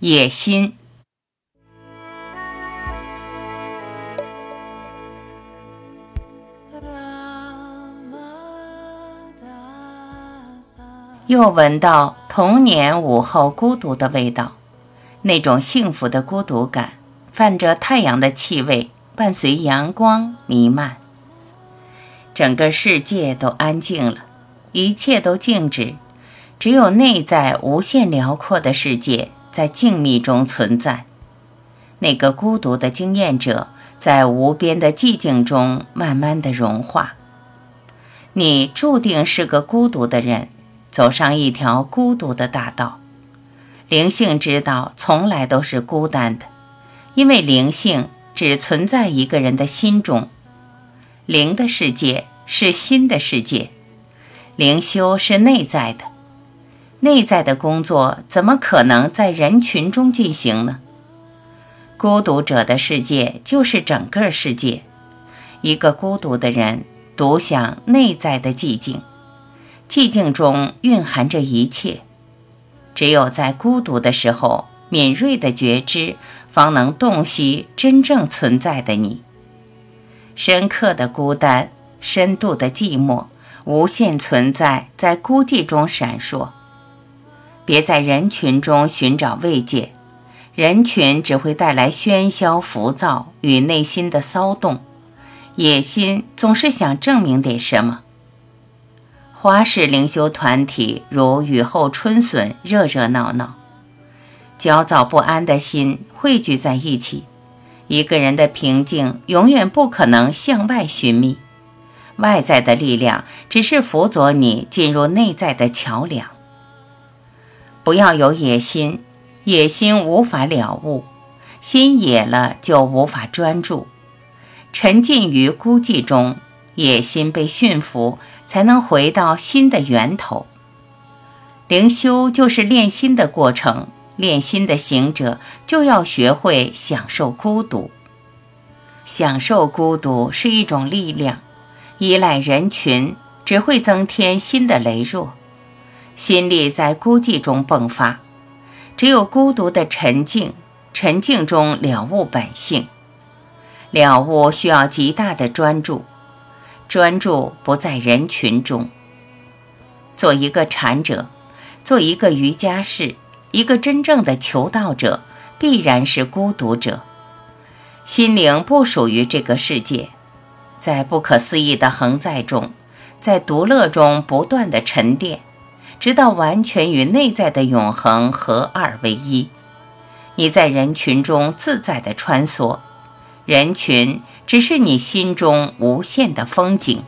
野心。又闻到童年午后孤独的味道，那种幸福的孤独感，泛着太阳的气味，伴随阳光弥漫。整个世界都安静了，一切都静止，只有内在无限辽阔的世界在静谧中存在。那个孤独的经验者，在无边的寂静中慢慢的融化。你注定是个孤独的人。走上一条孤独的大道，灵性之道从来都是孤单的，因为灵性只存在一个人的心中。灵的世界是心的世界，灵修是内在的，内在的工作怎么可能在人群中进行呢？孤独者的世界就是整个世界，一个孤独的人独享内在的寂静。寂静中蕴含着一切，只有在孤独的时候，敏锐的觉知方能洞悉真正存在的你。深刻的孤单，深度的寂寞，无限存在在孤寂中闪烁。别在人群中寻找慰藉，人群只会带来喧嚣、浮躁与内心的骚动。野心总是想证明点什么。花式灵修团体如雨后春笋，热热闹闹，焦躁不安的心汇聚在一起。一个人的平静永远不可能向外寻觅，外在的力量只是辅佐你进入内在的桥梁。不要有野心，野心无法了悟，心野了就无法专注，沉浸于孤寂中。野心被驯服，才能回到心的源头。灵修就是练心的过程，练心的行者就要学会享受孤独。享受孤独是一种力量，依赖人群只会增添心的羸弱，心力在孤寂中迸发。只有孤独的沉静，沉静中了悟本性，了悟需要极大的专注。专注不在人群中，做一个禅者，做一个瑜伽士，一个真正的求道者，必然是孤独者。心灵不属于这个世界，在不可思议的恒在中，在独乐中不断的沉淀，直到完全与内在的永恒合二为一。你在人群中自在的穿梭，人群。只是你心中无限的风景。